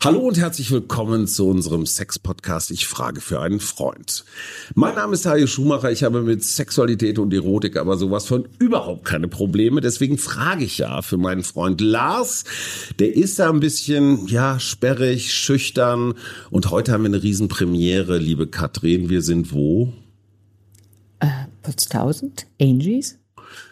Hallo und herzlich willkommen zu unserem Sex-Podcast Ich frage für einen Freund. Mein Name ist Hajo Schumacher, ich habe mit Sexualität und Erotik aber sowas von überhaupt keine Probleme. Deswegen frage ich ja für meinen Freund Lars. Der ist da ein bisschen, ja, sperrig, schüchtern. Und heute haben wir eine Riesenpremiere, liebe Katrin. Wir sind wo? Äh, Potztausend? Angies?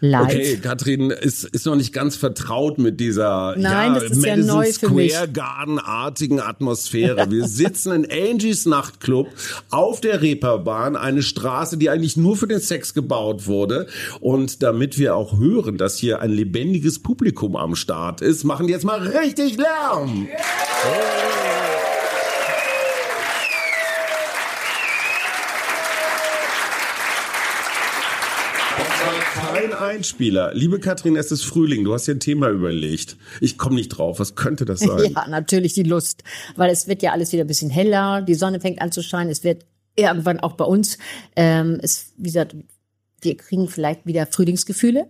Live. Okay, Katrin ist, ist noch nicht ganz vertraut mit dieser Nein, ja, das ist ja Madison mich. Square Garden-artigen Atmosphäre. Wir sitzen in Angies Nachtclub auf der Reeperbahn, eine Straße, die eigentlich nur für den Sex gebaut wurde. Und damit wir auch hören, dass hier ein lebendiges Publikum am Start ist, machen die jetzt mal richtig Lärm. Kein Einspieler. Liebe Katrin, es ist Frühling. Du hast dir ein Thema überlegt. Ich komme nicht drauf. Was könnte das sein? Ja, natürlich die Lust. Weil es wird ja alles wieder ein bisschen heller, die Sonne fängt an zu scheinen, es wird irgendwann auch bei uns, ähm, es, wie gesagt, wir kriegen vielleicht wieder Frühlingsgefühle.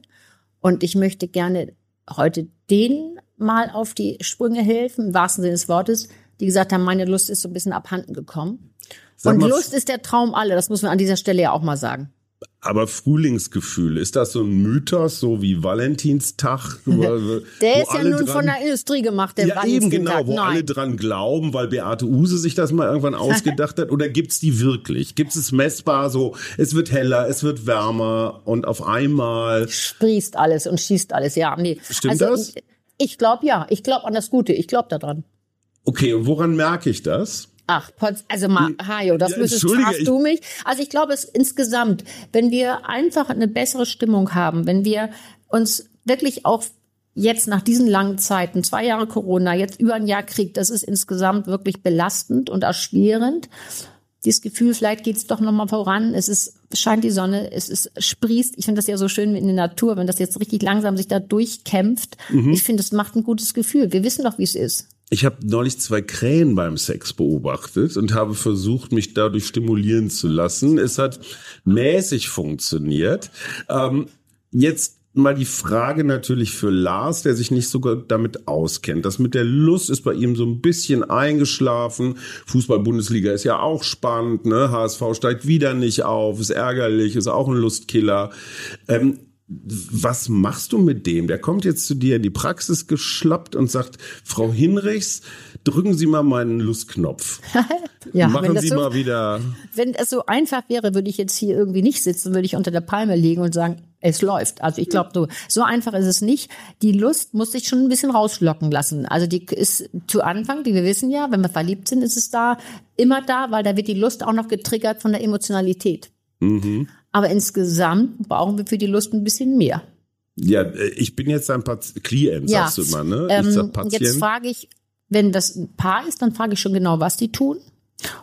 Und ich möchte gerne heute denen mal auf die Sprünge helfen, im wahrsten Sinne des Wortes, die gesagt haben, meine Lust ist so ein bisschen abhanden gekommen. Sag Und mal, Lust ist der Traum aller, das muss man an dieser Stelle ja auch mal sagen. Aber Frühlingsgefühl, ist das so ein Mythos, so wie Valentinstag? wo- Der ist ja nun dran- von der Industrie gemacht, der ja, eben genau, Valentinstag. wo Nein. alle dran glauben, weil Beate Use sich das mal irgendwann ausgedacht hat. Oder gibt's die wirklich? Gibt's es messbar so, es wird heller, es wird wärmer und auf einmal... sprießt alles und schießt alles. Ja, nee. Stimmt also, das? Ich glaube ja. Ich glaube an das Gute. Ich glaube daran. Okay, und woran merke ich das? Ach, Potz, also mal, Hajo, das Ja, müsstest du mich. Also ich glaube es insgesamt, wenn wir einfach eine bessere Stimmung haben, wenn wir uns wirklich auch jetzt nach diesen langen Zeiten, zwei Jahre Corona, jetzt über ein Jahr Krieg, das ist insgesamt wirklich belastend und erschwerend. Dieses Gefühl, vielleicht geht's doch noch mal voran. Es ist scheint die Sonne, es ist sprießt. Ich finde das ja so schön in der Natur, wenn das jetzt richtig langsam sich da durchkämpft. Mhm. Ich finde, es macht ein gutes Gefühl. Wir wissen doch, wie es ist. Ich habe neulich zwei Krähen beim Sex beobachtet und habe versucht, mich dadurch stimulieren zu lassen. Es hat mäßig funktioniert. Ähm, jetzt mal die Frage natürlich für Lars, der sich nicht so gut damit auskennt. Das mit der Lust ist bei ihm so ein bisschen eingeschlafen. Fußball-Bundesliga ist ja auch spannend. Ne? HSV steigt wieder nicht auf, ist ärgerlich, ist auch ein Lustkiller. Ähm, was machst du mit dem? Der kommt jetzt zu dir in die Praxis geschlappt und sagt, Frau Hinrichs, drücken Sie mal meinen Lustknopf. Ja, wenn Machen das Sie so, mal wieder. wenn es so einfach wäre, würde ich jetzt hier irgendwie nicht sitzen, würde ich unter der Palme liegen und sagen, es läuft. Also ich glaube, so, so einfach ist es nicht. Die Lust muss sich schon ein bisschen rauslocken lassen. Also die ist zu Anfang, wie wir wissen ja, wenn wir verliebt sind, ist es da immer da, weil da wird die Lust auch noch getriggert von der Emotionalität. Mhm. Aber insgesamt brauchen wir für die Lust ein bisschen mehr. Ja, äh, ich bin jetzt ein Patient, Klient, Ja. sagst du immer, ne? Ähm, ich sag Patient. Jetzt frage ich, wenn das ein Paar ist, dann frage ich schon genau, was die tun.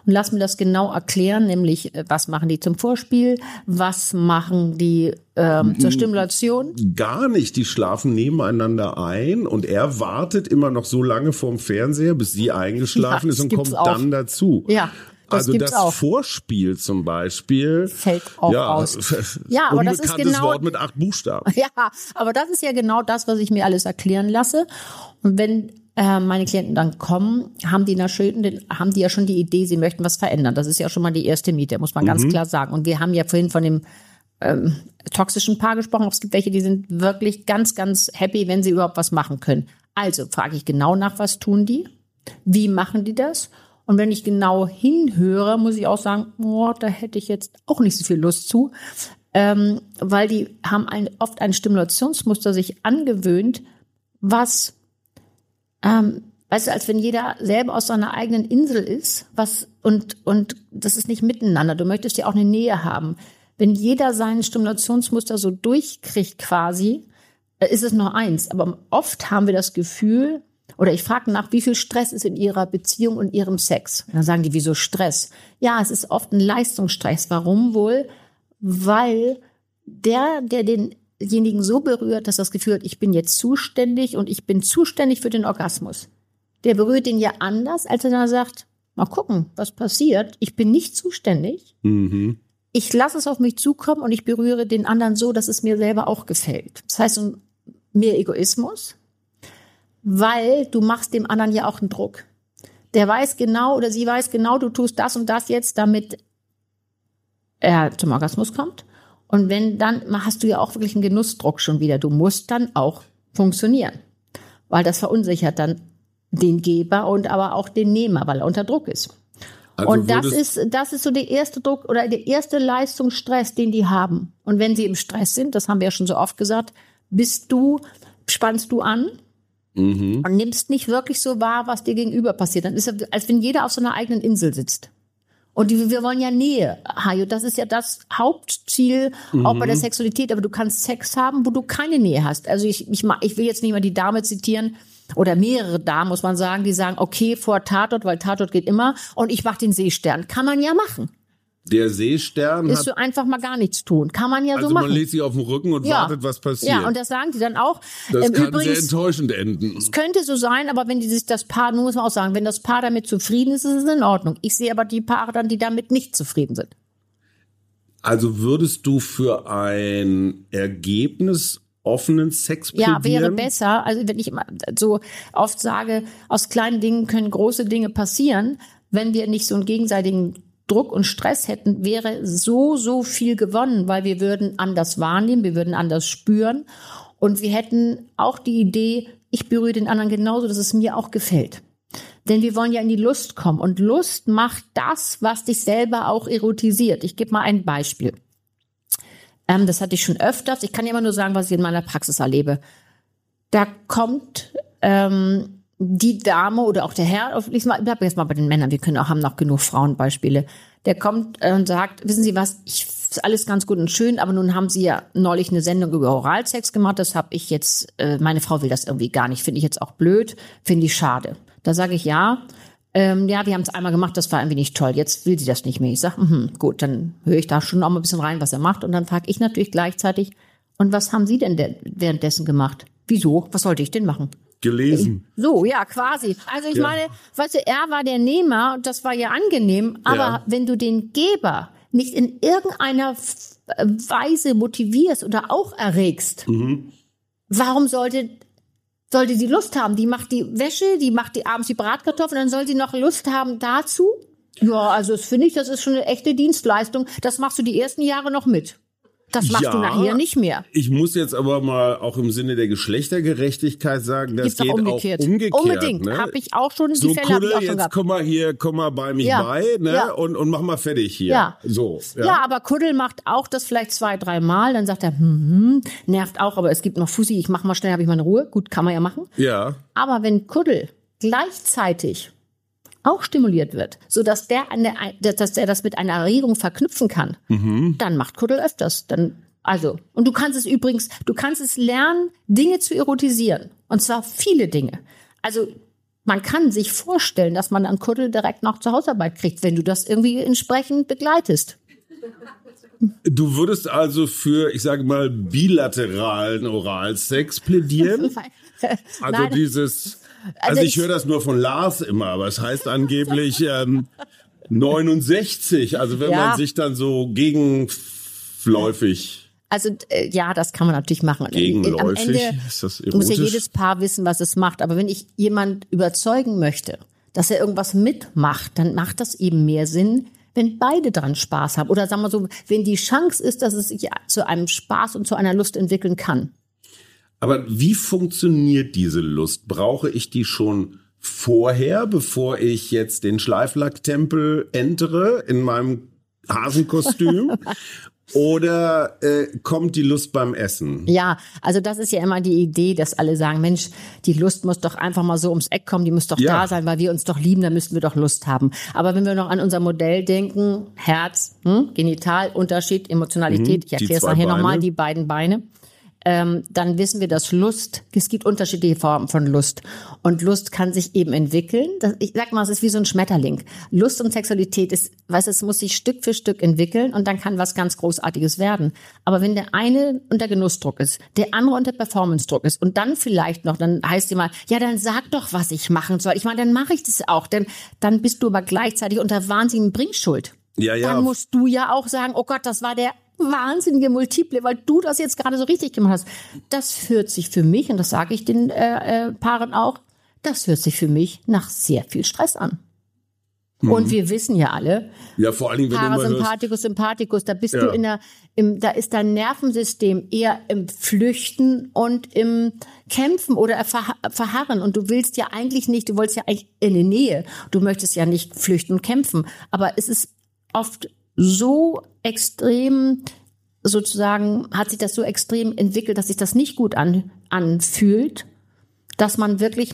Und lass mir das genau erklären, nämlich äh, was machen die zum Vorspiel, was machen die ähm, zur Stimulation. Gar nicht, die schlafen nebeneinander ein und er wartet immer noch so lange vorm Fernseher, bis sie eingeschlafen Ja, ist und kommt auch. dann dazu. Ja, das also das auch. Vorspiel zum Beispiel Fällt auch ja, aus. Ja, aber das ist genau- Wort mit acht Buchstaben. Ja, aber das ist ja genau das, was ich mir alles erklären lasse. Und wenn äh, meine Klienten dann kommen, haben die, natürlich, haben die ja schon die Idee, sie möchten was verändern. Das ist ja schon mal die erste Miete, muss man ganz klar sagen. Und wir haben ja vorhin von dem ähm, toxischen Paar gesprochen. Es gibt welche, die sind wirklich ganz, ganz happy, wenn sie überhaupt was machen können. Also frage ich genau nach, was tun die? Wie machen die das? Und wenn ich genau hinhöre, muss ich auch sagen, oh, da hätte ich jetzt auch nicht so viel Lust zu, ähm, weil die haben ein, oft ein Stimulationsmuster sich angewöhnt, was, ähm, weißt du, als wenn jeder selber aus seiner eigenen Insel ist, was und und das ist nicht miteinander. Du möchtest ja auch eine Nähe haben. Wenn jeder sein Stimulationsmuster so durchkriegt quasi, äh, ist es nur eins. Aber oft haben wir das Gefühl, oder ich frage nach, wie viel Stress ist in ihrer Beziehung und ihrem Sex? Und dann sagen die, wieso Stress? Ja, es ist oft ein Leistungsstress. Warum wohl? Weil der, der denjenigen so berührt, dass das Gefühl hat, ich bin jetzt zuständig und ich bin zuständig für den Orgasmus. Der berührt ihn ja anders, als wenn er sagt, mal gucken, was passiert. Ich bin nicht zuständig. Mhm. Ich lasse es auf mich zukommen und ich berühre den anderen so, dass es mir selber auch gefällt. Das heißt, mehr Egoismus, weil du machst dem anderen ja auch einen Druck. Der weiß genau oder sie weiß genau, du tust das und das jetzt, damit er zum Orgasmus kommt. Und wenn dann hast du ja auch wirklich einen Genussdruck schon wieder. Du musst dann auch funktionieren, weil das verunsichert dann den Geber und aber auch den Nehmer, weil er unter Druck ist. Also und das ist, das ist so der erste Druck oder der erste Leistungsstress, den die haben. Und wenn sie im Stress sind, das haben wir ja schon so oft gesagt, bist du, spannst du an mhm. und nimmst nicht wirklich so wahr, was dir gegenüber passiert. Dann ist es, als wenn jeder auf so einer eigenen Insel sitzt. Und die, wir wollen ja Nähe, Hajo. Das ist ja das Hauptziel mhm. auch bei der mhm. Sexualität. Aber du kannst Sex haben, wo du keine Nähe hast. Also ich, ich, ich will jetzt nicht mal die Dame zitieren oder mehrere Damen, muss man sagen, die sagen, okay, vor Tatort, weil Tatort geht immer und ich mach den Seestern. Kann man ja machen. Der Seestern ist so einfach mal gar nichts tun. Kann man ja also so machen. man legt sich auf den Rücken und ja. wartet, was passiert. Ja, und das sagen die dann auch. Das ähm, kann übrigens, sehr enttäuschend enden. Es könnte so sein, aber wenn die sich das Paar, nun muss man auch sagen, wenn das Paar damit zufrieden ist, ist es in Ordnung. Ich sehe aber die Paare dann, die damit nicht zufrieden sind. Also würdest du für ein Ergebnis offenen Sex plädieren? Ja, wäre besser. Also wenn ich immer so oft sage, aus kleinen Dingen können große Dinge passieren, wenn wir nicht so einen gegenseitigen Druck und Stress hätten, wäre so, so viel gewonnen, weil wir würden anders wahrnehmen, wir würden anders spüren und wir hätten auch die Idee, ich berühre den anderen genauso, dass es mir auch gefällt. Denn wir wollen ja in die Lust kommen und Lust macht das, was dich selber auch erotisiert. Ich gebe mal ein Beispiel. Ähm, das hatte ich schon öfters. Ich kann ja immer nur sagen, was ich in meiner Praxis erlebe. Da kommt ähm, die Dame oder auch der Herr, ich bleib jetzt mal bei den Männern, wir können auch haben noch genug Frauenbeispiele. Der kommt äh, und sagt, wissen Sie was, ich alles ganz gut und schön, aber nun haben Sie ja neulich eine Sendung über Oralsex gemacht, das habe ich jetzt, äh, meine Frau will das irgendwie gar nicht, finde ich jetzt auch blöd, finde ich schade. Da sage ich ja, ähm, ja, wir haben es einmal gemacht, das war irgendwie nicht toll, jetzt will sie das nicht mehr. Ich sage, mh, gut, dann höre ich da schon auch mal ein bisschen rein, was er macht und dann frage ich natürlich gleichzeitig, und was haben Sie denn währenddessen gemacht? Wieso? Was sollte ich denn machen? Gelesen. So, ja, quasi. Also ich ja. meine, weißt du, er war der Nehmer und das war ja angenehm, aber ja. wenn du den Geber nicht in irgendeiner Weise motivierst oder auch erregst, mhm. warum sollte sollte die Lust haben? Die macht die Wäsche, die macht die abends die Bratkartoffeln, dann soll sie noch Lust haben dazu? Ja, also das finde ich, das ist schon eine echte Dienstleistung. Das machst du die ersten Jahre noch mit. Das machst ja, du nachher nicht mehr. Ich muss jetzt aber mal auch im Sinne der Geschlechtergerechtigkeit sagen, das Gibt's geht auch umgekehrt. Auch umgekehrt Unbedingt. Ne? Habe ich auch schon, die so, Fälle Kuddel, ich auch schon jetzt gehabt. komm mal hier, komm mal bei mich ja. bei ne? Ja. Und, und mach mal fertig hier. Ja. So. Ja. ja, aber Kuddel macht auch das vielleicht zwei, drei Mal. Dann sagt er, hm, hm, nervt auch, aber es gibt noch Fussi, ich mach mal schnell, habe ich meine Ruhe. Gut, kann man ja machen. Ja. Aber wenn Kuddel gleichzeitig auch stimuliert wird, so dass der eine, dass er das mit einer Erregung verknüpfen kann, mhm. dann macht Kuddel öfters. Dann also, und du kannst es übrigens, du kannst es lernen, Dinge zu erotisieren. Und zwar viele Dinge. Also, man kann sich vorstellen, dass man einen Kuddel direkt noch zur Hausarbeit kriegt, wenn du das irgendwie entsprechend begleitest. Du würdest also für, ich sage mal, bilateralen Oralsex plädieren? Also Nein. dieses, also, also ich höre das nur von Lars immer, aber es heißt angeblich ähm, 69. Also wenn ja. man sich dann so gegenläufig also äh, ja, das kann man natürlich machen. Gegenläufig Am Ende ist das erotisch? muss ja jedes Paar wissen, was es macht. Aber wenn ich jemand überzeugen möchte, dass er irgendwas mitmacht, dann macht das eben mehr Sinn, wenn beide dran Spaß haben. Oder sagen wir so, wenn die Chance ist, dass es sich zu einem Spaß und zu einer Lust entwickeln kann. Aber wie funktioniert diese Lust? Brauche ich die schon vorher, bevor ich jetzt den Schleiflacktempel entere in meinem Hasenkostüm? Oder äh, kommt die Lust beim Essen? Ja, also das ist ja immer die Idee, dass alle sagen, Mensch, die Lust muss doch einfach mal so ums Eck kommen, die muss doch ja. da sein, weil wir uns doch lieben, da müssten wir doch Lust haben. Aber wenn wir noch an unser Modell denken, Herz, hm, Genital, Unterschied, Emotionalität, mhm, ich erkläre es nachher nochmal, die beiden Beine. Ähm, dann wissen wir, dass Lust, es gibt unterschiedliche Formen von Lust. Und Lust kann sich eben entwickeln. Das, ich sag mal, es ist wie so ein Schmetterling. Lust und Sexualität ist, weißt du, es muss sich Stück für Stück entwickeln und dann kann was ganz Großartiges werden. Aber wenn der eine unter Genussdruck ist, der andere unter Performance-Druck ist und dann vielleicht noch, dann heißt die mal, ja, dann sag doch, was ich machen soll. Ich meine, dann mache ich das auch, denn dann bist du aber gleichzeitig unter wahnsinnigen Bringschuld. Ja, ja. Dann musst du ja auch sagen, oh Gott, das war der wahnsinnige Multiple, weil du das jetzt gerade so richtig gemacht hast. Das hört sich für mich, und das sage ich den äh, äh, Paaren auch, das hört sich für mich nach sehr viel Stress an. Und wir wissen ja alle, Ja, vor Dingen, wenn Parasympathikus, Sympathikus, da bist Ja. du in der, im, da ist dein Nervensystem eher im Flüchten und im Kämpfen oder verha verharren. Und du willst ja eigentlich nicht, du wolltest ja eigentlich in die Nähe. Du möchtest ja nicht flüchten und kämpfen. Aber es ist oft so extrem, sozusagen, hat sich das so extrem entwickelt, dass sich das nicht gut an, anfühlt, dass man wirklich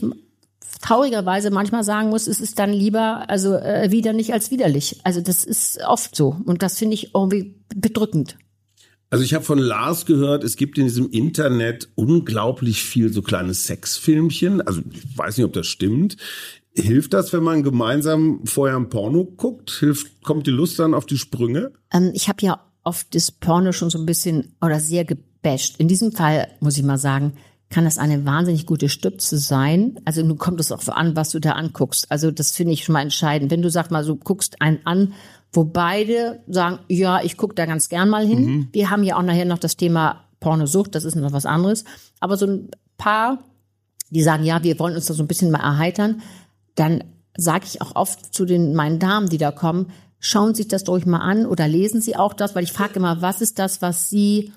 traurigerweise manchmal sagen muss, es ist dann lieber also äh, widerlich als widerlich. Also das ist oft so und das finde ich irgendwie bedrückend. Also ich habe von Lars gehört, es gibt in diesem Internet unglaublich viel so kleine Sexfilmchen. Also ich weiß nicht, ob das stimmt. Hilft das, wenn man gemeinsam vorher ein Porno guckt? Hilft, kommt die Lust dann auf die Sprünge? Ähm, ich habe ja oft das Porno schon so ein bisschen oder sehr gebasht. In diesem Fall muss ich mal sagen, kann das eine wahnsinnig gute Stütze sein. Also nun kommt es auch an, was du da anguckst. Also das finde ich schon mal entscheidend. Wenn du sag mal, so guckst einen an, wo beide sagen, ja, ich gucke da ganz gern mal hin. Wir haben ja auch nachher noch das Thema Pornosucht, das ist noch was anderes. Aber so ein paar, die sagen, ja, wir wollen uns da so ein bisschen mal erheitern, dann sage ich auch oft zu den meinen Damen, die da kommen, schauen Sie sich das durch mal an oder lesen Sie auch das, weil ich frage immer, was ist das, was Sie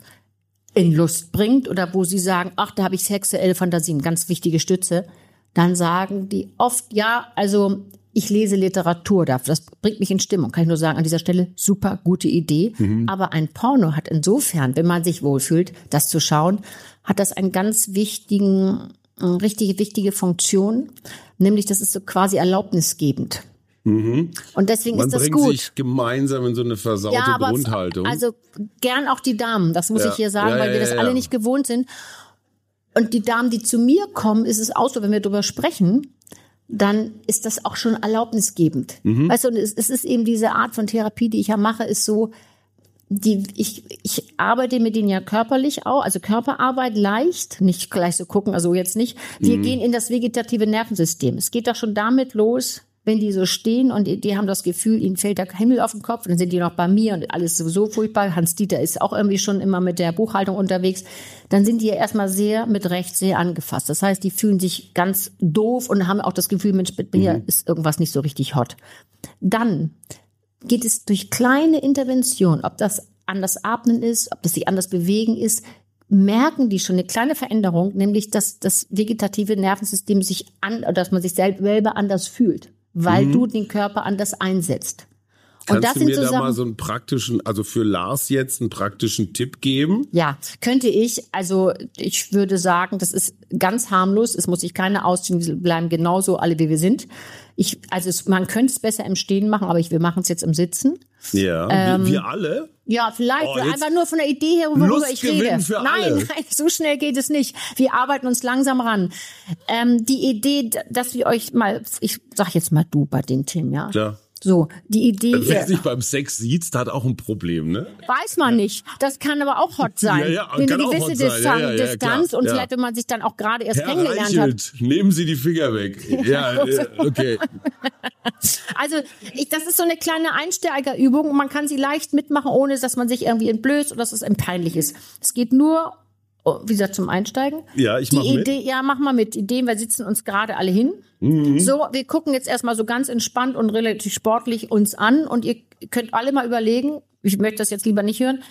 in Lust bringt oder wo sie sagen, ach, da habe ich sexuelle Fantasien, ganz wichtige Stütze, dann sagen die oft, ja, also ich lese Literatur dafür, das bringt mich in Stimmung. Kann ich nur sagen, an dieser Stelle super gute Idee. Aber ein Porno hat insofern, wenn man sich wohlfühlt, das zu schauen, hat das einen ganz wichtigen, richtige, wichtige Funktion, nämlich das ist so quasi erlaubnisgebend. Und deswegen Man ist das bringt gut. sich gemeinsam in so eine versaute Grundhaltung. Also gern auch die Damen, das muss Ja. ich hier sagen, Ja, weil ja, wir das ja, alle ja. nicht gewohnt sind. Und die Damen, die zu mir kommen, ist es auch so, wenn wir darüber sprechen, dann ist das auch schon erlaubnisgebend. Mhm. Weißt du, und es, es ist eben diese Art von Therapie, die ich ja mache, ist so, die, ich, ich arbeite mit denen ja körperlich auch, also Körperarbeit leicht, nicht gleich so gucken, also jetzt nicht. Wir gehen in das vegetative Nervensystem. Es geht doch schon damit los, wenn die so stehen und die, die haben das Gefühl, ihnen fällt der Himmel auf den Kopf, dann sind die noch bei mir und alles sowieso furchtbar. Hans Dieter ist auch irgendwie schon immer mit der Buchhaltung unterwegs. Dann sind die ja erstmal sehr mit Recht sehr angefasst. Das heißt, die fühlen sich ganz doof und haben auch das Gefühl, Mensch, mit mir ist irgendwas nicht so richtig hot. Dann geht es durch kleine Interventionen, ob das anders atmen ist, ob das sich anders bewegen ist, merken die schon eine kleine Veränderung, nämlich dass das vegetative Nervensystem sich an, dass man sich selber anders fühlt, weil du den Körper anders einsetzt. Und Kannst das du mir so da mal so einen praktischen, also für Lars jetzt einen praktischen Tipp geben? ja, könnte ich, also ich würde sagen, das ist ganz harmlos, es muss sich keine ausziehen, wir bleiben genauso alle, wie wir sind. Ich, also es, man könnte es besser im Stehen machen, aber ich, wir machen es jetzt im Sitzen. Ja, Ähm, wir, alle? Ja, vielleicht Oh, einfach nur von der Idee her, worüber ich rede. für nein, alle. nein, so schnell geht es nicht. Wir arbeiten uns langsam ran. Ähm, die Idee, dass wir euch mal, ich sag jetzt mal du bei den Themen, ja. Ja. So, die Idee, Wer ihr, sich beim Sex sieht, hat auch ein Problem, ne? weiß man nicht. Das kann aber auch hot sein. Ja, ja, Eine gewisse hot sein. Distan Ja, ja, ja, Distanz und Ja. vielleicht, wenn man sich dann auch gerade erst Herr kennengelernt hat. Reichelt, nehmen Sie die Finger weg. Ja, okay. Also ich, das ist so eine kleine Einsteigerübung und man kann sie leicht mitmachen, ohne dass man sich irgendwie entblößt oder dass es einem peinlich ist. Es geht nur, wie gesagt, zum Einsteigen. Ja, ich Die mach mit. Idee, ja, mach mal mit. Ideen, wir sitzen uns gerade alle hin. Mhm. So, wir gucken jetzt erstmal so ganz entspannt und relativ sportlich uns an und ihr könnt alle mal überlegen, ich möchte das jetzt lieber nicht hören.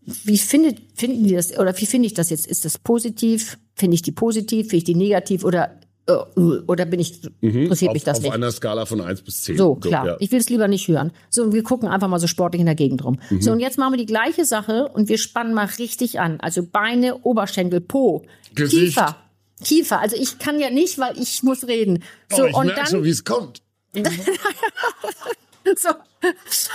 Wie findet, finden die das, oder wie finde ich das jetzt? Ist das positiv? Finde ich die positiv? Finde ich die negativ? Oder, oder bin ich, interessiert mich Mhm. auf, das auf nicht? einer Skala von 1 bis 10. So, klar. ja. Ich will es lieber nicht hören. So, und wir gucken einfach mal so sportlich in der Gegend rum. Mhm. So, und jetzt machen wir die gleiche Sache und wir spannen mal richtig an. Also Beine, Oberschenkel, Po, Gesicht. Kiefer. Kiefer. Also ich kann ja nicht, weil ich muss reden. So, oh, ich und merk dann, schon, wie es kommt. so,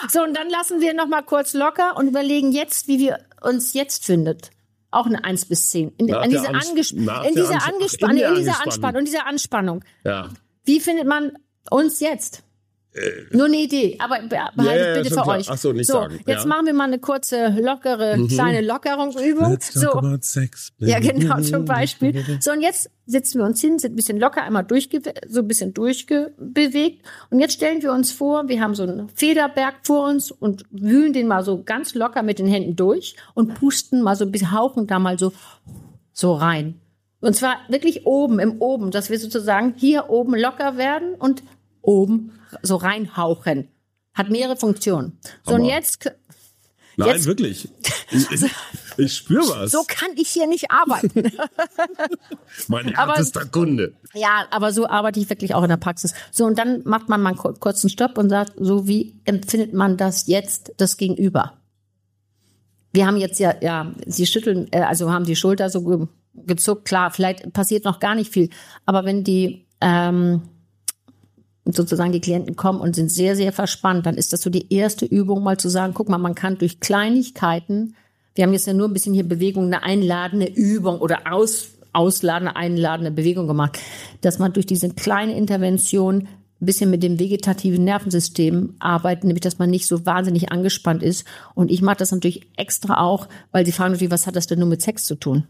so, und dann lassen wir noch mal kurz locker und überlegen jetzt, wie wir uns jetzt findet. Auch eine 1 bis 10. In, in dieser, Anges in dieser, in dieser. Anspannung, in dieser Anspannung. Ja. Wie findet man uns jetzt? Nur eine Idee, aber be- behaltet ja, bitte für klar. euch. Ach so, nicht so, sagen, jetzt ja. machen wir mal eine kurze, lockere, kleine Lockerungsübung. So, sex. ja, genau, zum Beispiel. So, und jetzt setzen wir uns hin, sind ein bisschen locker, einmal durchge so ein bisschen durchbewegt. Und jetzt stellen wir uns vor, wir haben so einen Federberg vor uns und wühlen den mal so ganz locker mit den Händen durch und pusten mal so ein bisschen, hauchen da mal so, so rein. Und zwar wirklich oben, im Oben, dass wir sozusagen hier oben locker werden und oben so reinhauchen. Hat mehrere Funktionen. So, und Hammer. jetzt, Nein, Jetzt- wirklich. Ich, ich, ich spüre was. so kann ich hier nicht arbeiten. mein aber- härtester Kunde. Ja, aber so arbeite ich wirklich auch in der Praxis. So, und dann macht man mal einen kur- kurzen Stopp und sagt, so wie empfindet man das jetzt, das Gegenüber? Wir haben jetzt ja, ja, sie schütteln, äh, also haben die Schulter so ge gezuckt, klar, vielleicht passiert noch gar nicht viel, aber wenn die, ähm, sozusagen die Klienten kommen und sind sehr, sehr verspannt, dann ist das so die erste Übung, mal zu sagen, guck mal, man kann durch Kleinigkeiten, wir haben jetzt ja nur ein bisschen hier Bewegung, eine einladende Übung oder aus, ausladende, einladende Bewegung gemacht, dass man durch diese kleine Intervention ein bisschen mit dem vegetativen Nervensystem arbeitet, nämlich dass man nicht so wahnsinnig angespannt ist. Und ich mache das natürlich extra auch, weil sie fragen natürlich, was hat das denn nur mit Sex zu tun?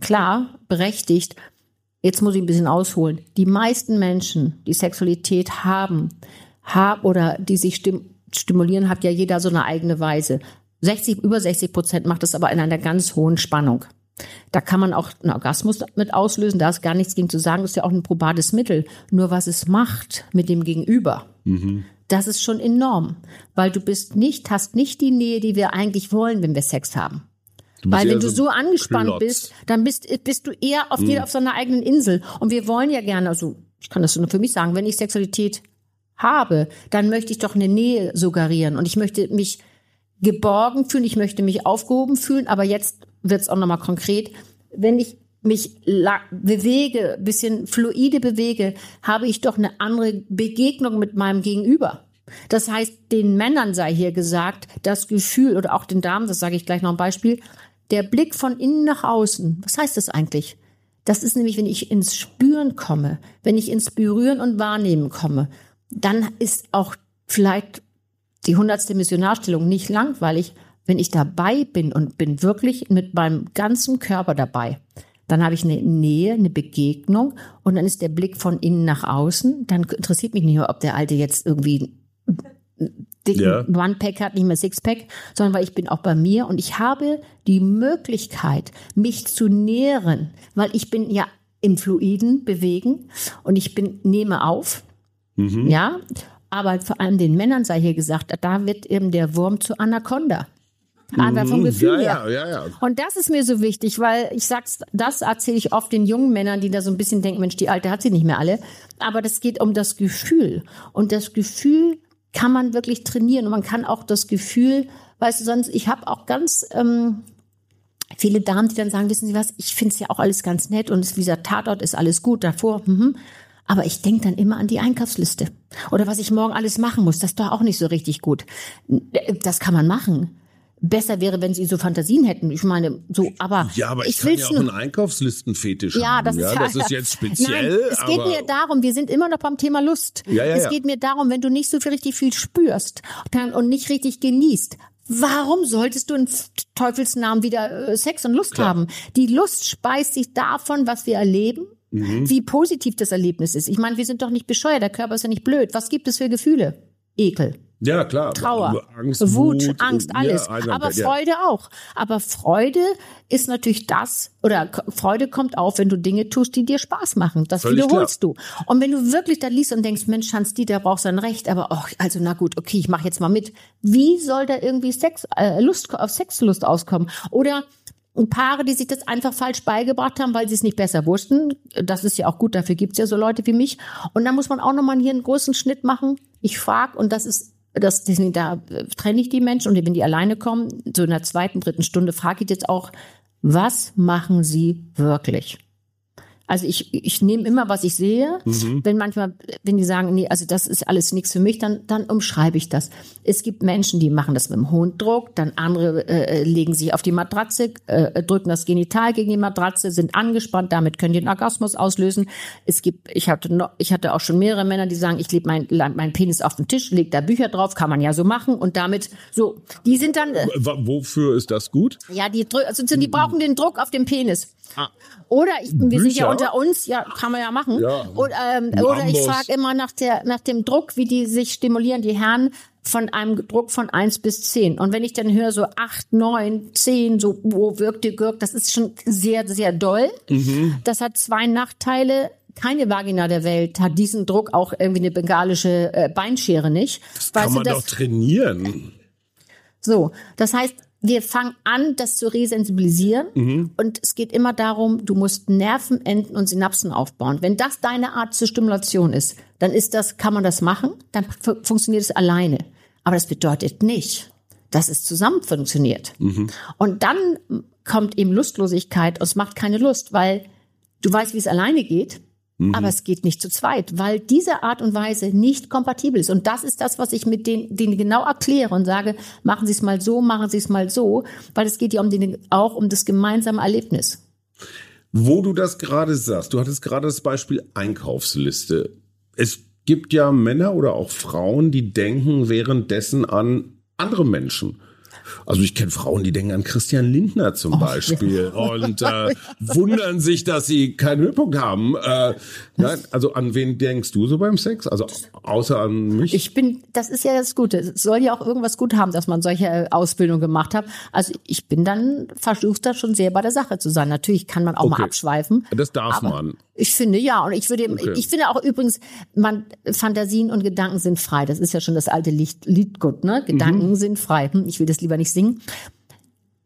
Klar, berechtigt, Jetzt muss ich ein bisschen ausholen. Die meisten Menschen, die Sexualität haben, haben oder die sich stim stimulieren, hat ja jeder so eine eigene Weise. 60, über 60 Prozent macht es aber in einer ganz hohen Spannung. Da kann man auch einen Orgasmus mit auslösen, da ist gar nichts gegen zu sagen, das ist ja auch ein probates Mittel. Nur was es macht mit dem Gegenüber, das ist schon enorm. Weil du bist nicht, hast nicht die Nähe, die wir eigentlich wollen, wenn wir Sex haben. Weil wenn du so angespannt Klotz. bist, dann bist, bist du eher auf, dir, auf so einer eigenen Insel. Und wir wollen ja gerne, also ich kann das nur für mich sagen, wenn ich Sexualität habe, dann möchte ich doch eine Nähe suggerieren. Und ich möchte mich geborgen fühlen, ich möchte mich aufgehoben fühlen. Aber jetzt wird es auch nochmal konkret. Wenn ich mich bewege, bisschen fluide bewege, habe ich doch eine andere Begegnung mit meinem Gegenüber. Das heißt, den Männern sei hier gesagt, das Gefühl oder auch den Damen, das sage ich gleich noch ein Beispiel, der Blick von innen nach außen. Was heißt das eigentlich? Das ist nämlich, wenn ich ins Spüren komme, wenn ich ins Berühren und Wahrnehmen komme, dann ist auch vielleicht die hundertste Missionarstellung nicht langweilig, wenn ich dabei bin und bin wirklich mit meinem ganzen Körper dabei. Dann habe ich eine Nähe, eine Begegnung und dann ist der Blick von innen nach außen. Dann interessiert mich nicht mehr, ob der Alte jetzt irgendwie dicken Ja. One-Pack hat, nicht mehr Six-Pack, sondern weil ich bin auch bei mir und ich habe die Möglichkeit, mich zu nähren, weil ich bin ja im Fluiden bewegen und ich bin, nehme auf, ja, aber vor allem den Männern sei hier gesagt, da wird eben der Wurm zu Anaconda. Einfach vom Gefühl Mhm. ja, her. ja, ja. Und das ist mir so wichtig, weil ich sag's, das erzähle ich oft den jungen Männern, die da so ein bisschen denken, Mensch, die Alte hat sie nicht mehr alle. Aber das geht um das Gefühl. Und das Gefühl kann man wirklich trainieren. Und man kann auch das Gefühl, weißt du, sonst, ich habe auch ganz ähm, viele Damen, die dann sagen, wissen Sie was, ich finde es ja auch alles ganz nett und dieser Tatort ist alles gut davor. Mhm. Aber ich denke dann immer an die Einkaufsliste. Oder was ich morgen alles machen muss, das ist doch auch nicht so richtig gut. Das kann man machen. Besser wäre, wenn sie so Fantasien hätten. Ich meine, so, aber Ja, aber ich, ich kann will's ja auch einen Einkaufslistenfetisch Ja, haben. das ist, ja, das ist jetzt speziell. Nein, es geht mir darum, wir sind immer noch beim Thema Lust. Ja, ja, es ja. geht mir darum, wenn du nicht so viel richtig viel spürst und nicht richtig genießt, warum solltest du in Teufelsnamen wieder äh, Sex und Lust haben? Die Lust speist sich davon, was wir erleben. Mhm. Wie positiv das Erlebnis ist. Ich meine, wir sind doch nicht bescheuert, der Körper ist ja nicht blöd. Was gibt es für Gefühle? Ekel. Ja, klar. Trauer, Angst, Wut, Wut, Angst, ja, alles. Einsamkeit, Aber ja. Freude auch. Aber Freude ist natürlich das, oder Freude kommt auf, wenn du Dinge tust, die dir Spaß machen. Das Völlig wiederholst du. Und wenn du wirklich da liest und denkst, Mensch, Hans Dieter braucht sein Recht, aber oh, also na gut, okay, ich mache jetzt mal mit. Wie soll da irgendwie Sex, äh, Lust auf Sexlust auskommen? Oder Paare, die sich das einfach falsch beigebracht haben, weil sie es nicht besser wussten. Das ist ja auch gut, dafür gibt's ja so Leute wie mich. Und dann muss man auch nochmal hier einen großen Schnitt machen. Ich frage, und das ist, das, deswegen, da trenne ich die Menschen und wenn die alleine kommen, so in der zweiten, dritten Stunde frage ich jetzt auch, was machen sie wirklich? Also ich, ich nehme immer, was ich sehe. Mhm. Wenn manchmal, wenn die sagen, nee, also das ist alles nichts für mich, dann, dann umschreibe ich das. Es gibt Menschen, die machen das mit hohen Druck, dann andere äh, legen sich auf die Matratze, äh, drücken das Genital gegen die Matratze, sind angespannt, damit können die einen Orgasmus auslösen. Es gibt, ich hatte noch, ich hatte auch schon mehrere Männer, die sagen, ich lege mein, mein Penis auf den Tisch, leg da Bücher drauf, kann man ja so machen und damit so, die sind dann, äh, Wofür ist das gut? ja, die, also die brauchen den Druck auf dem Penis. Oder ich, wir sind ja Bücher? unter uns, ja, kann man ja machen. Ja. Und, ähm, oder ich frage immer nach der, nach dem Druck, wie die sich stimulieren, die Herren, von einem Druck von eins bis zehn. Und wenn ich dann höre so acht, neun, zehn, so, wo wirkt die Gürk, das ist schon sehr, sehr doll. Mhm. Das hat zwei Nachteile. Keine Vagina der Welt hat diesen Druck, auch irgendwie eine bengalische äh, Beinschere nicht. Das kann man doch trainieren. So, das heißt, wir fangen an, das zu resensibilisieren. Und es geht immer darum, du musst Nervenenden und Synapsen aufbauen. Wenn das deine Art zur Stimulation ist, dann ist das, kann man das machen, dann fu- funktioniert es alleine. Aber das bedeutet nicht, dass es zusammen funktioniert. Und dann kommt eben Lustlosigkeit und es macht keine Lust, weil du weißt, wie es alleine geht. Aber es geht nicht zu zweit, weil diese Art und Weise nicht kompatibel ist. Und das ist das, was ich mit denen, denen genau erkläre und sage, machen Sie es mal so, machen Sie es mal so, weil es geht ja um den, auch um das gemeinsame Erlebnis. Wo du das gerade sagst, du hattest gerade das Beispiel Einkaufsliste. Es gibt ja Männer oder auch Frauen, die denken währenddessen an andere Menschen. Also ich kenne Frauen, die denken an Christian Lindner zum Beispiel und äh, wundern sich, dass sie keinen Höhepunkt haben. Äh, nein, also an wen denkst du so beim Sex? Also außer an mich? Ich bin, das ist ja das Gute. Es soll ja auch irgendwas gut haben, dass man solche äh, Ausbildung gemacht hat. Also ich bin dann versucht, da schon sehr bei der Sache zu sein. Natürlich kann man auch Okay. mal abschweifen. das darf man. Ich finde ja, und ich würde, Okay. ich finde auch übrigens, man Fantasien und Gedanken sind frei. Das ist ja schon das alte Lied, Liedgut, ne? Gedanken Mhm. sind frei. Hm, ich will das lieber nicht singen.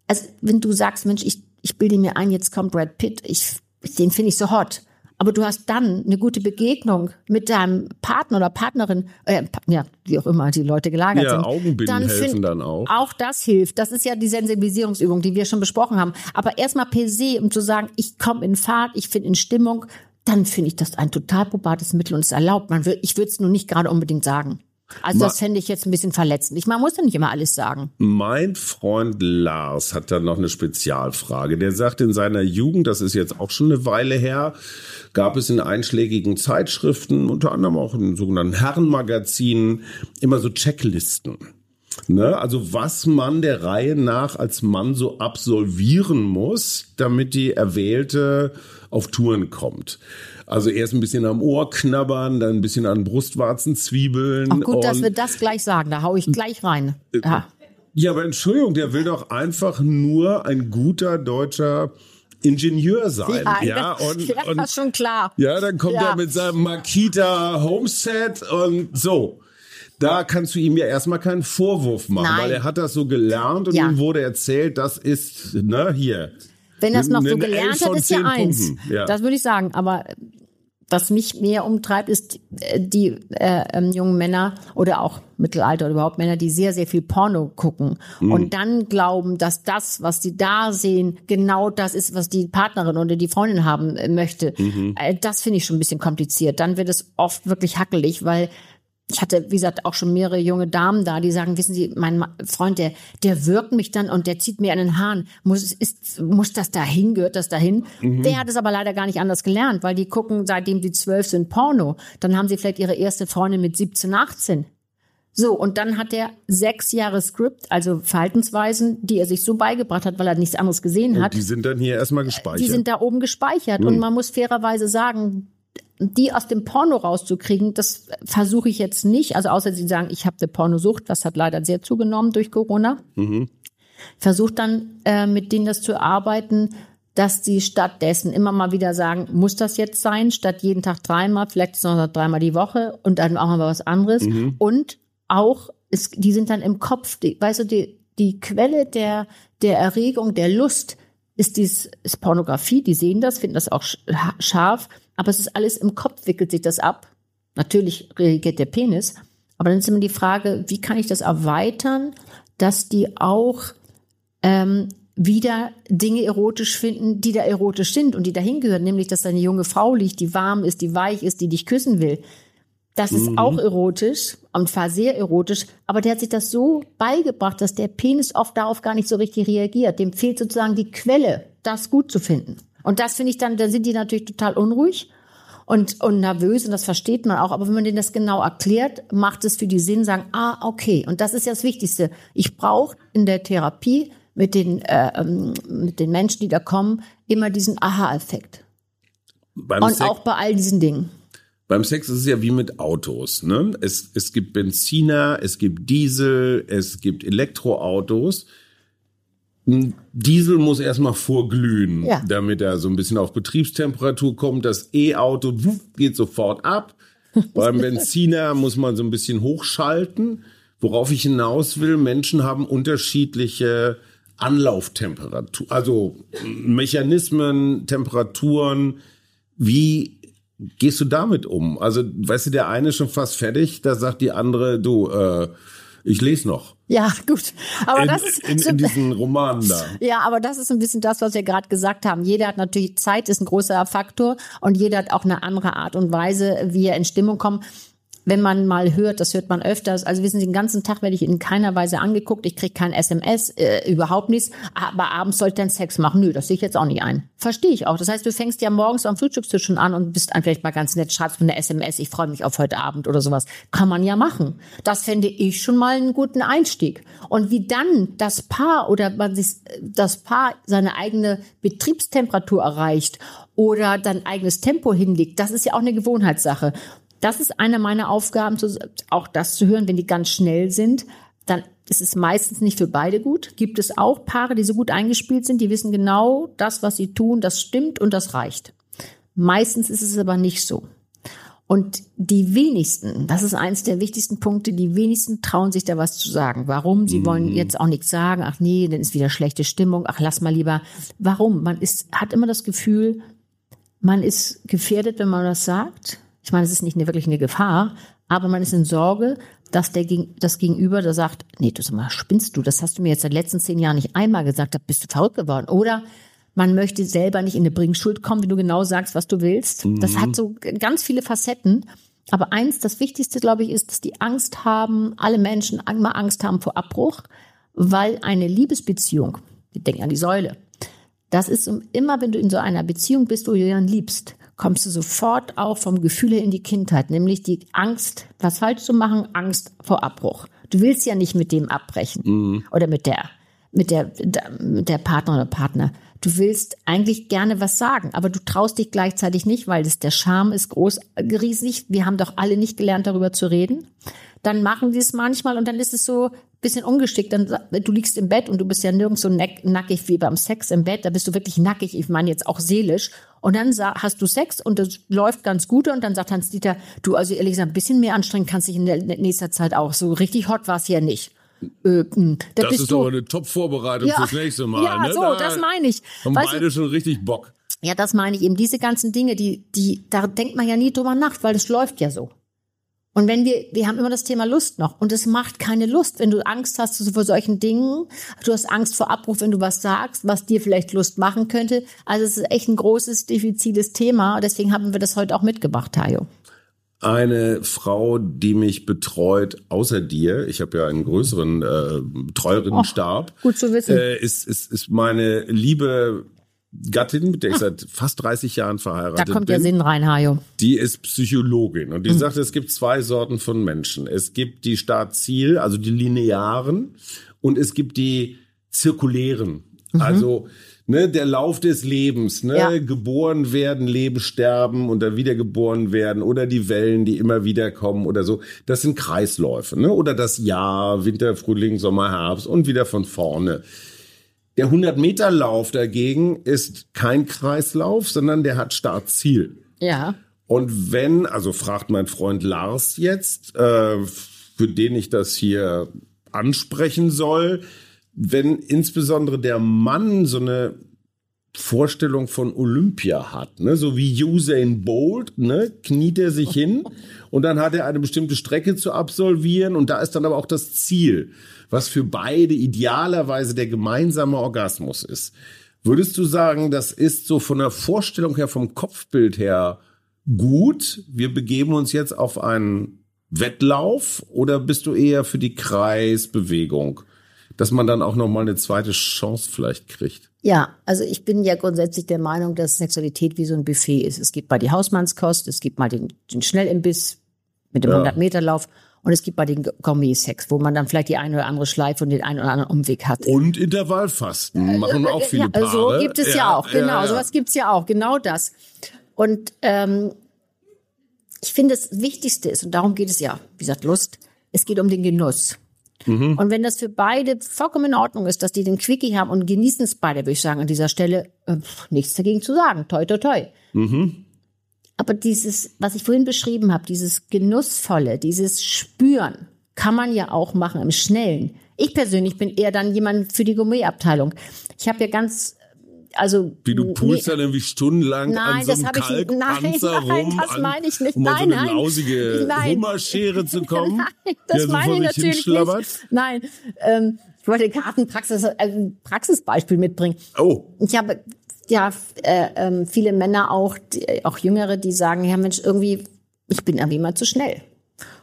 Also wenn du sagst, Mensch, ich, ich bilde mir ein, jetzt kommt Brad Pitt, ich, den finde ich so hot. Aber du hast dann eine gute Begegnung mit deinem Partner oder Partnerin, äh, ja, wie auch immer die Leute gelagert Ja, sind. Augenbinden dann helfen find- dann auch. Auch das hilft. Das ist ja die Sensibilisierungsübung, die wir schon besprochen haben. Aber erstmal per se, um zu sagen, ich komme in Fahrt, ich bin in Stimmung, dann finde ich das ein total probates Mittel und es erlaubt. Man will, ich würde es nur nicht gerade unbedingt sagen. Also Ma- das fände ich jetzt ein bisschen verletzend. Ich, man muss ja nicht immer alles sagen. Mein Freund Lars hat da noch eine Spezialfrage. Der sagt, in seiner Jugend, das ist jetzt auch schon eine Weile her, gab es in einschlägigen Zeitschriften, unter anderem auch in sogenannten Herrenmagazinen, immer so Checklisten. Ne? Also was man der Reihe nach als Mann so absolvieren muss, damit die Erwählte auf Touren kommt. Also erst ein bisschen am Ohr knabbern, dann ein bisschen an Brustwarzen zwiebeln. Auch gut, dass wir das gleich sagen. Da hau ich gleich rein. Ja. ja, aber Entschuldigung, der will doch einfach nur ein guter deutscher Ingenieur sein. Ja, das, und, ja, und schon klar. ja, dann kommt Ja. er mit seinem Makita Homeset und so. Da kannst du ihm ja erstmal keinen Vorwurf machen, Nein. weil er hat das so gelernt und Ja. ihm wurde erzählt, das ist, ne, hier. Wenn das noch so gelernt hat, ist ja eins. Ja. Das würde ich sagen. Aber was mich mehr umtreibt, ist äh, die äh, ähm, jungen Männer oder auch Mittelalter oder überhaupt Männer, die sehr, sehr viel Porno gucken Mhm. und dann glauben, dass das, was die da sehen, genau das ist, was die Partnerin oder die Freundin haben äh, möchte. Mhm. Äh, das finde ich schon ein bisschen kompliziert. Dann wird es oft wirklich hackelig, weil ich hatte, wie gesagt, auch schon mehrere junge Damen da, die sagen, wissen Sie, mein Freund, der, der wirkt mich dann und der zieht mir an den Haaren. Muss, ist, muss das dahin? Gehört das dahin? Der hat es aber leider gar nicht anders gelernt, weil die gucken, seitdem sie zwölf sind, Porno. Dann haben sie vielleicht ihre erste Freundin mit 17, 18. So, und dann hat er sechs Jahre Skript, also Verhaltensweisen, die er sich so beigebracht hat, weil er nichts anderes gesehen hat. Die sind dann hier erstmal gespeichert. Die sind da oben gespeichert. Und man muss fairerweise sagen, die aus dem Porno rauszukriegen, das versuche ich jetzt nicht. Also außer sie sagen, ich habe eine Pornosucht, das hat leider sehr zugenommen durch Corona. Versuche dann äh, mit denen das zu erarbeiten, dass sie stattdessen immer mal wieder sagen, muss das jetzt sein, statt jeden Tag dreimal, vielleicht noch dreimal die Woche und dann auch mal was anderes. Und auch, es, die sind dann im Kopf, die, weißt du, die, die Quelle der, der Erregung, der Lust ist dies, ist Pornografie, die sehen das, finden das auch sch- scharf, aber es ist alles im Kopf, wickelt sich das ab. Natürlich reagiert der Penis, aber dann ist immer die Frage, wie kann ich das erweitern, dass die auch ähm, wieder Dinge erotisch finden, die da erotisch sind und die dahin gehören, nämlich dass da eine junge Frau liegt, die warm ist, die weich ist, die dich küssen will. Das ist Mhm. auch erotisch und zwar sehr erotisch, aber der hat sich das so beigebracht, dass der Penis oft darauf gar nicht so richtig reagiert. Dem fehlt sozusagen die Quelle, das gut zu finden. Und das finde ich dann, da sind die natürlich total unruhig und, und nervös und das versteht man auch. Aber wenn man denen das genau erklärt, macht es für die Sinn, sagen, ah, okay. Und das ist ja das Wichtigste. Ich brauche in der Therapie mit den, äh, ähm, mit den Menschen, die da kommen, immer diesen Aha-Effekt. Beim, Und Sex, auch bei all diesen Dingen. beim Sex ist es ja wie mit Autos. Ne? Es, es gibt Benziner, es gibt Diesel, es gibt Elektroautos. Ein Diesel muss erstmal vorglühen, Ja. damit er so ein bisschen auf Betriebstemperatur kommt. Das E-Auto geht sofort ab. Beim Benziner muss man so ein bisschen hochschalten. Worauf ich hinaus will, Menschen haben unterschiedliche Anlauftemperatur, also Mechanismen, Temperaturen. Wie gehst du damit um? Also, weißt du, der eine ist schon fast fertig, da sagt die andere, du, äh, ich lese noch. Ja, gut. Aber In, das ist in, so, in diesen Romanen da. Ja, aber das ist ein bisschen das, was wir gerade gesagt haben. Jeder hat natürlich Zeit, ist ein großer Faktor und jeder hat auch eine andere Art und Weise, wie er in Stimmung kommt. Wenn man mal hört, das hört man öfters. Also wissen Sie, den ganzen Tag werde ich in keiner Weise angeguckt. Ich kriege kein SMS, äh, überhaupt nichts. Aber abends sollte dann Sex machen. Nö, das sehe ich jetzt auch nicht ein. Verstehe ich auch. Das heißt, du fängst ja morgens am Frühstückstisch schon an und bist vielleicht mal ganz nett, schreibst mir eine SMS, ich freue mich auf heute Abend oder sowas. Kann man ja machen. Das fände ich schon mal einen guten Einstieg. Und wie dann das Paar oder man sich, das Paar seine eigene Betriebstemperatur erreicht oder dann eigenes Tempo hinlegt, das ist ja auch eine Gewohnheitssache. Das ist eine meiner Aufgaben, auch das zu hören, wenn die ganz schnell sind, dann ist es meistens nicht für beide gut. Gibt es auch Paare, die so gut eingespielt sind, die wissen genau, das, was sie tun, das stimmt und das reicht. Meistens ist es aber nicht so. Und die wenigsten, das ist eins der wichtigsten Punkte, die wenigsten trauen sich da was zu sagen. Warum? Sie wollen jetzt auch nichts sagen. Ach nee, dann ist wieder schlechte Stimmung. Ach, lass mal lieber. Warum? Man ist, hat immer das Gefühl, man ist gefährdet, wenn man das sagt. Ich meine, es ist nicht wirklich eine Gefahr, aber man ist in Sorge, dass der Geg- das Gegenüber da sagt, nee, du sag mal, spinnst du? Das hast du mir jetzt seit den letzten zehn Jahren nicht einmal gesagt, da bist du verrückt geworden. Oder man möchte selber nicht in eine Bringschuld kommen, wenn du genau sagst, was du willst. Das hat so ganz viele Facetten. Aber eins, das Wichtigste, glaube ich, ist, dass die Angst haben, alle Menschen immer Angst haben vor Abbruch, weil eine Liebesbeziehung, wir denken an die Säule, das ist immer, wenn du in so einer Beziehung bist, wo du jemanden liebst, kommst du sofort auch vom Gefühl her in die Kindheit, nämlich die Angst, was falsch zu machen, Angst vor Abbruch. Du willst ja nicht mit dem abbrechen oder mit der, mit der, mit der Partner oder Partner. Du willst eigentlich gerne was sagen, aber du traust dich gleichzeitig nicht, weil das, der Charme ist groß, riesig. Wir haben doch alle nicht gelernt, darüber zu reden. Dann machen die es manchmal und dann ist es so ein bisschen ungeschickt. Dann, du liegst im Bett und du bist ja nirgends so nack, nackig wie beim Sex im Bett. Da bist du wirklich nackig, ich meine jetzt auch seelisch. Und dann hast du Sex und das läuft ganz gut und dann sagt Hans-Dieter, du, also ehrlich gesagt, ein bisschen mehr anstrengen kannst dich in der nächster Zeit auch. So richtig hot war es ja nicht. Äh, da Das ist du, aber eine Top-Vorbereitung Ja. fürs nächste Mal. Ja, ne? so, das meine ich. Haben Weißt du- beide schon richtig Bock. Ja, das meine ich eben. Diese ganzen Dinge, die, die, da denkt man ja nie drüber nach, weil es läuft ja so. Und wenn wir, wir haben immer das Thema Lust noch und es macht keine Lust, wenn du Angst hast vor solchen Dingen. Du hast Angst vor Abbruch, wenn du was sagst, was dir vielleicht Lust machen könnte. Also es ist echt ein großes, diffiziles Thema. Deswegen haben wir das heute auch mitgebracht, Tayo. Eine Frau, die mich betreut, außer dir, ich habe ja einen größeren, äh, treueren Stab, gut zu wissen. Äh, ist, ist, ist meine liebe Gattin, mit der ich seit fast 30 Jahren Da verheiratet kommt bin. ja Sinn rein, Hajo. Die ist Psychologin und die sagt, es gibt zwei Sorten von Menschen. Es gibt die Start-Ziel, also die linearen, und es gibt die zirkulären. Also ne, der Lauf des Lebens, ne, Ja. geboren werden, leben, sterben und dann wieder geboren werden oder die Wellen, die immer wieder kommen oder so. Das sind Kreisläufe, ne? Oder das Jahr, Winter, Frühling, Sommer, Herbst und wieder von vorne. Der 100-Meter-Lauf dagegen ist kein Kreislauf, sondern der hat Startziel. Ja. Und wenn, also fragt mein Freund Lars jetzt, äh, für den ich das hier ansprechen soll, wenn insbesondere der Mann so eine Vorstellung von Olympia hat, ne? So wie Usain Bolt, ne? Kniet er sich hin und dann hat er eine bestimmte Strecke zu absolvieren und da ist dann aber auch das Ziel, was für beide idealerweise der gemeinsame Orgasmus ist. Würdest du sagen, das ist so von der Vorstellung her, vom Kopfbild her gut? Wir begeben uns jetzt auf einen Wettlauf oder bist du eher für die Kreisbewegung? Dass man dann auch noch mal eine zweite Chance vielleicht kriegt. Ja, also ich bin ja grundsätzlich der Meinung, dass Sexualität wie so ein Buffet ist. Es gibt mal die Hausmannskost, es gibt mal den, den Schnellimbiss mit dem ja. 100-Meter-Lauf und es gibt bei den Gourmet-Sex, wo man dann vielleicht die eine oder andere Schleife und den einen oder anderen Umweg hat. Und Intervallfasten machen auch viele Paare. So gibt es ja, ja auch, genau. Ja. Sowas gibt es ja auch, genau das. Und ähm, ich finde, das Wichtigste ist, und darum geht es ja, wie gesagt, Lust, es geht um den Genuss. Mhm. Und wenn das für beide vollkommen in Ordnung ist, dass die den Quickie haben und genießen es beide, würde ich sagen, an dieser Stelle äh, nichts dagegen zu sagen. Toi, toi, toi. Mhm. Aber dieses, was ich vorhin beschrieben habe, dieses Genussvolle, dieses Spüren, kann man ja auch machen im Schnellen. Ich persönlich bin eher dann jemand für die Gourmet-Abteilung. Ich habe ja ganz also wie du pulst nee, dann irgendwie stundenlang nein, an so einem das Kalkpanzer ich, nein, rum, das meine ich nicht. um nein, so eine lausige nein. Hummerschere zu kommen. nein, das so meine ich natürlich nicht. Nein, ähm, ich wollte Gartenpraxis, äh, ein Praxisbeispiel mitbringen. Oh. Ich habe ja äh, äh, viele Männer auch, die, auch Jüngere, die sagen, ja Mensch, irgendwie, ich bin irgendwie mal zu schnell.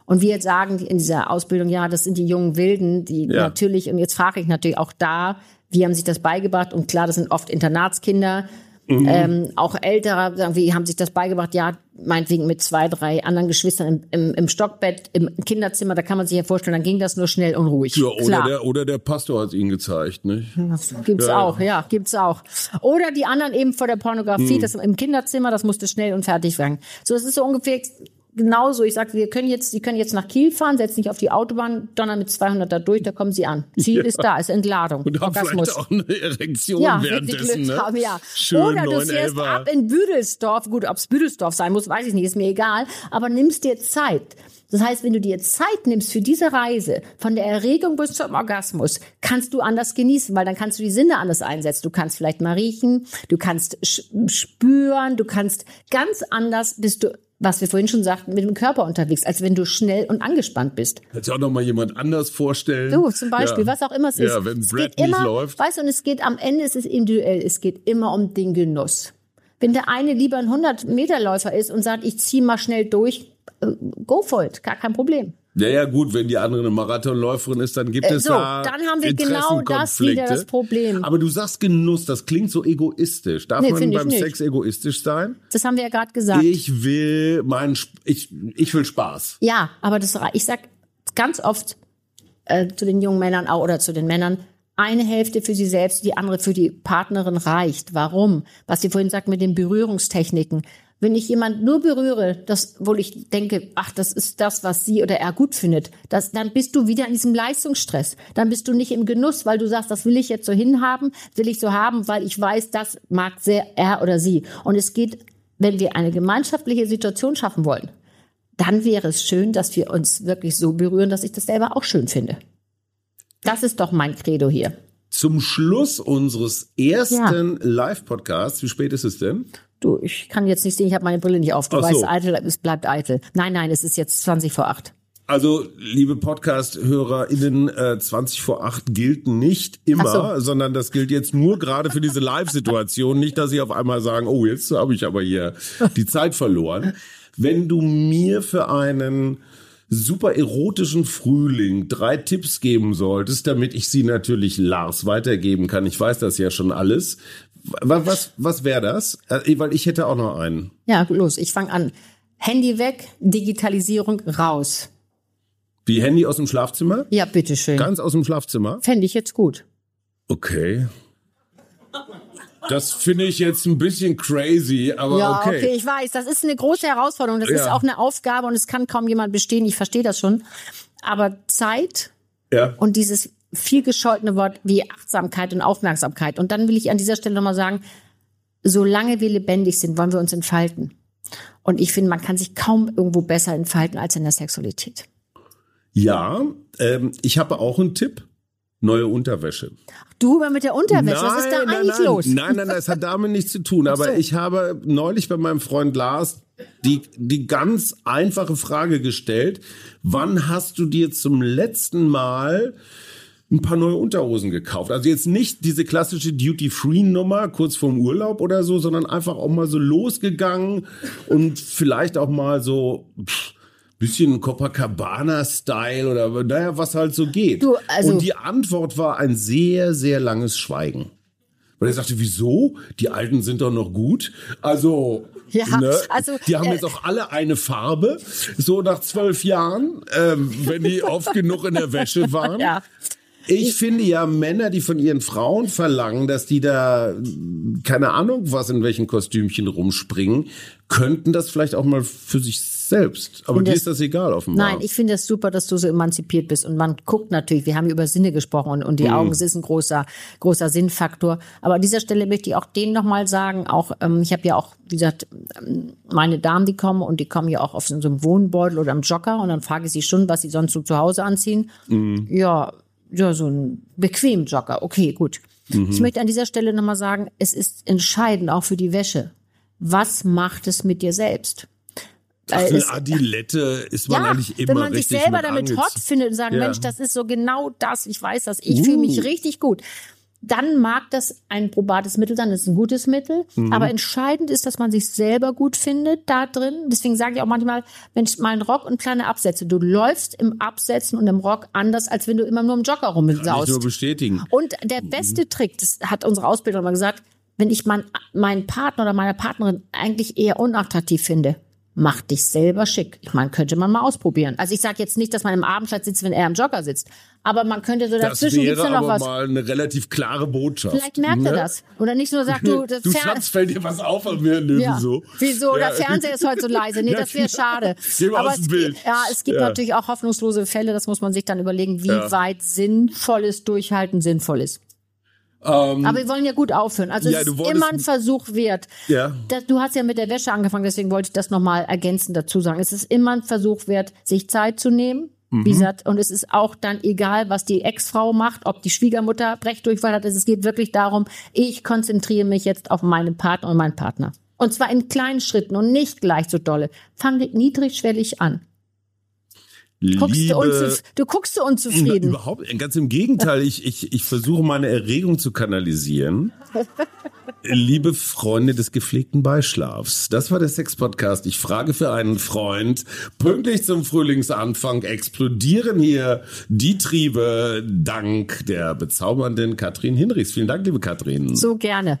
Und wir sagen in dieser Ausbildung, ja, das sind die jungen Wilden, die ja. natürlich, und jetzt frage ich natürlich auch da, wie haben sich das beigebracht? Und klar, das sind oft Internatskinder. Mhm. Ähm, auch ältere, wir, haben sich das beigebracht, ja, meinetwegen mit zwei, drei anderen Geschwistern im, im, im Stockbett, im Kinderzimmer, da kann man sich ja vorstellen, dann ging das nur schnell und ruhig. Ja, oder, Klar. Der, oder der Pastor hat es ihnen gezeigt, nicht? Das gibt's ja. auch, ja, gibt's auch. Oder die anderen eben vor der Pornografie, mhm. das im Kinderzimmer, das musste schnell und fertig werden. So, es ist so ungefähr genauso. Ich sage, wir können jetzt, Sie können jetzt nach Kiel fahren, setzen sich auf die Autobahn, donnern mit 200 da durch, da kommen Sie an. Ziel ja. ist da, ist Entladung. Und haben vielleicht auch eine Erektion ja, währenddessen. Ne? Haben, ja. Schön, Oder du fährst ab in Büdelsdorf. Gut, ob's Büdelsdorf sein muss, weiß ich nicht, ist mir egal. Aber nimmst dir Zeit. Das heißt, wenn du dir Zeit nimmst für diese Reise, von der Erregung bis zum Orgasmus, kannst du anders genießen, weil dann kannst du die Sinne anders einsetzen. Du kannst vielleicht mal riechen, du kannst spüren, du kannst ganz anders bist du was wir vorhin schon sagten, mit dem Körper unterwegs, als wenn du schnell und angespannt bist. Kannst du auch noch mal jemand anders vorstellen? Du zum Beispiel, ja. was auch immer es ist. Ja, wenn es Brad nicht immer, läuft. Weißt du, und es geht am Ende, ist es individuell, es geht immer um den Genuss. Wenn der eine lieber ein 100-Meter-Läufer ist und sagt, ich ziehe mal schnell durch, äh, go for it, gar kein Problem. Ja, ja, gut, wenn die andere eine Marathonläuferin ist, dann gibt äh, es so, da dann haben wir genau das wieder das Problem. Aber du sagst Genuss, das klingt so egoistisch. Darf nee, man beim Sex egoistisch sein? Das haben wir ja gerade gesagt. Ich will meinen, ich, ich will Spaß. Ja, aber das, ich sag ganz oft äh, zu den jungen Männern auch oder zu den Männern, eine Hälfte für sie selbst, die andere für die Partnerin reicht. Warum? Was Sie vorhin sagt mit den Berührungstechniken. Wenn ich jemand nur berühre, das, wo ich denke, ach, das ist das, was sie oder er gut findet, das, dann bist du wieder in diesem Leistungsstress. Dann bist du nicht im Genuss, weil du sagst, das will ich jetzt so hinhaben, will ich so haben, weil ich weiß, das mag sehr er oder sie. Und es geht, wenn wir eine gemeinschaftliche Situation schaffen wollen, dann wäre es schön, dass wir uns wirklich so berühren, dass ich das selber auch schön finde. Das ist doch mein Credo hier. Zum Schluss unseres ersten ja. Live-Podcasts, wie spät ist es denn? Du, ich kann jetzt nicht sehen, ich habe meine Brille nicht auf. Du Ach weißt, so. eitel, es bleibt eitel. Nein, nein, es ist jetzt 20 vor 8. Also, liebe Podcast-HörerInnen, äh, 20 vor 8 gilt nicht immer, so. sondern das gilt jetzt nur gerade für diese Live-Situation. Nicht, dass sie auf einmal sagen, oh, jetzt habe ich aber hier die Zeit verloren. Wenn du mir für einen super erotischen Frühling drei Tipps geben solltest, damit ich sie natürlich Lars weitergeben kann. Ich weiß das ja schon alles. Was, was, was wäre das? Äh, weil ich hätte auch noch einen. Ja, los, ich fange an. Handy weg, Digitalisierung raus. Wie Handy aus dem Schlafzimmer? Ja, bitteschön. Ganz aus dem Schlafzimmer? Fände ich jetzt gut. Okay. Das finde ich jetzt ein bisschen crazy, aber ja, okay. okay, ich weiß, das ist eine große Herausforderung. Das ja. ist auch eine Aufgabe und es kann kaum jemand bestehen. Ich verstehe das schon. Aber Zeit ja. und dieses viel gescholtene Wort wie Achtsamkeit und Aufmerksamkeit. Und dann will ich an dieser Stelle nochmal sagen, solange wir lebendig sind, wollen wir uns entfalten. Und ich finde, man kann sich kaum irgendwo besser entfalten als in der Sexualität. Ja, ähm, ich habe auch einen Tipp neue Unterwäsche. Du immer mit der Unterwäsche, was ist da nein, eigentlich nein, los? Nein, nein, das hat damit nichts zu tun. Aber so. ich habe neulich bei meinem Freund Lars die, die ganz einfache Frage gestellt, wann hast du dir zum letzten Mal ein paar neue Unterhosen gekauft. Also jetzt nicht diese klassische Duty-Free-Nummer kurz vorm Urlaub oder so, sondern einfach auch mal so losgegangen und vielleicht auch mal so pff, bisschen Copacabana-Style oder naja, was halt so geht. Du, also- und die Antwort war ein sehr, sehr langes Schweigen. Weil er sagte, wieso? Die alten sind doch noch gut. Also, Ja, ne? also, die haben äh, jetzt auch alle eine Farbe. So nach zwölf Jahren, ähm, wenn die oft genug in der Wäsche waren. Ja. Ich finde ja Männer, die von ihren Frauen verlangen, dass die da keine Ahnung was in welchen Kostümchen rumspringen, könnten das vielleicht auch mal für sich selbst. Aber dir das- ist das egal offenbar. Nein, ich finde es super, dass du so emanzipiert bist. Und man guckt natürlich, wir haben über Sinne gesprochen und, und die Augen, es ist ein großer, großer Sinnfaktor. Aber an dieser Stelle möchte ich auch denen nochmal sagen, auch, ähm, ich habe ja auch, wie gesagt, ähm, meine Damen, die kommen und die kommen ja auch auf so einem Wohnbeutel oder am Jogger und dann frage ich sie schon, was sie sonst so zu Hause anziehen. Ja, ja, so ein bequem Jogger. Okay, gut. Ich möchte an dieser Stelle nochmal sagen, es ist entscheidend auch für die Wäsche. Was macht es mit dir selbst? Ach, eine Adilette ist man ja, eigentlich immer wenn man sich selber mit damit hot findet und sagt, Ja. Mensch, das ist so genau das, ich weiß das, ich fühle mich Uh. richtig gut. Dann mag das ein probates Mittel sein, das ist ein gutes Mittel. Mhm. Aber entscheidend ist, dass man sich selber gut findet da drin. Deswegen sage ich auch manchmal, Mensch, mal einen Rock und kleine Absätze. Du läufst im Absetzen und im Rock anders, als wenn du immer nur im Jogger Kann ich rumsaust. nur bestätigen. Und der beste Trick, das hat unsere Ausbilderin mal gesagt, wenn ich mein, meinen Partner oder meine Partnerin eigentlich eher unattraktiv finde, mach dich selber schick. Ich meine, könnte man mal ausprobieren. Also ich sage jetzt nicht, dass man im Abendkleid sitzt, wenn er im Jogger sitzt. Aber man könnte so Das dazwischen gibt's ja noch aber was. mal eine relativ klare Botschaft. Vielleicht merkt er ne? das. Oder nicht nur sagt, du, das du Schatz, fällt dir was auf an mir? Nö, ja. wieso? Wieso? Ja. Der Fernseher ist heute so leise. Nee, das wäre genau. schade. Geh mal Aber aus dem es, Bild. ja, es gibt Ja. natürlich auch hoffnungslose Fälle. Das muss man sich dann überlegen, wie weit sinnvolles Durchhalten sinnvoll ist. Ähm, Aber wir wollen ja gut aufhören. Also Ja, es ist immer ein Versuch wert. Ja. Das, du hast ja mit der Wäsche angefangen, deswegen wollte ich das nochmal ergänzend dazu sagen. Es ist immer ein Versuch wert, sich Zeit zu nehmen. Mhm. Wie gesagt, und es ist auch dann egal, was die Ex-Frau macht, ob die Schwiegermutter Brechdurchfall hat. Es geht wirklich darum, ich konzentriere mich jetzt auf meinen Partner und meinen Partner. Und zwar in kleinen Schritten und nicht gleich so dolle. Fang niedrigschwellig an. Guckst liebe, du, unzuf du guckst du unzufrieden. Überhaupt, ganz im Gegenteil, ich, ich, ich versuche meine Erregung zu kanalisieren. Liebe Freunde des gepflegten Beischlafs, das war der Sex-Podcast. Ich frage für einen Freund. Pünktlich zum Frühlingsanfang explodieren hier die Triebe dank der bezaubernden Katrin Hinrichs. Vielen Dank, liebe Katrin. So gerne.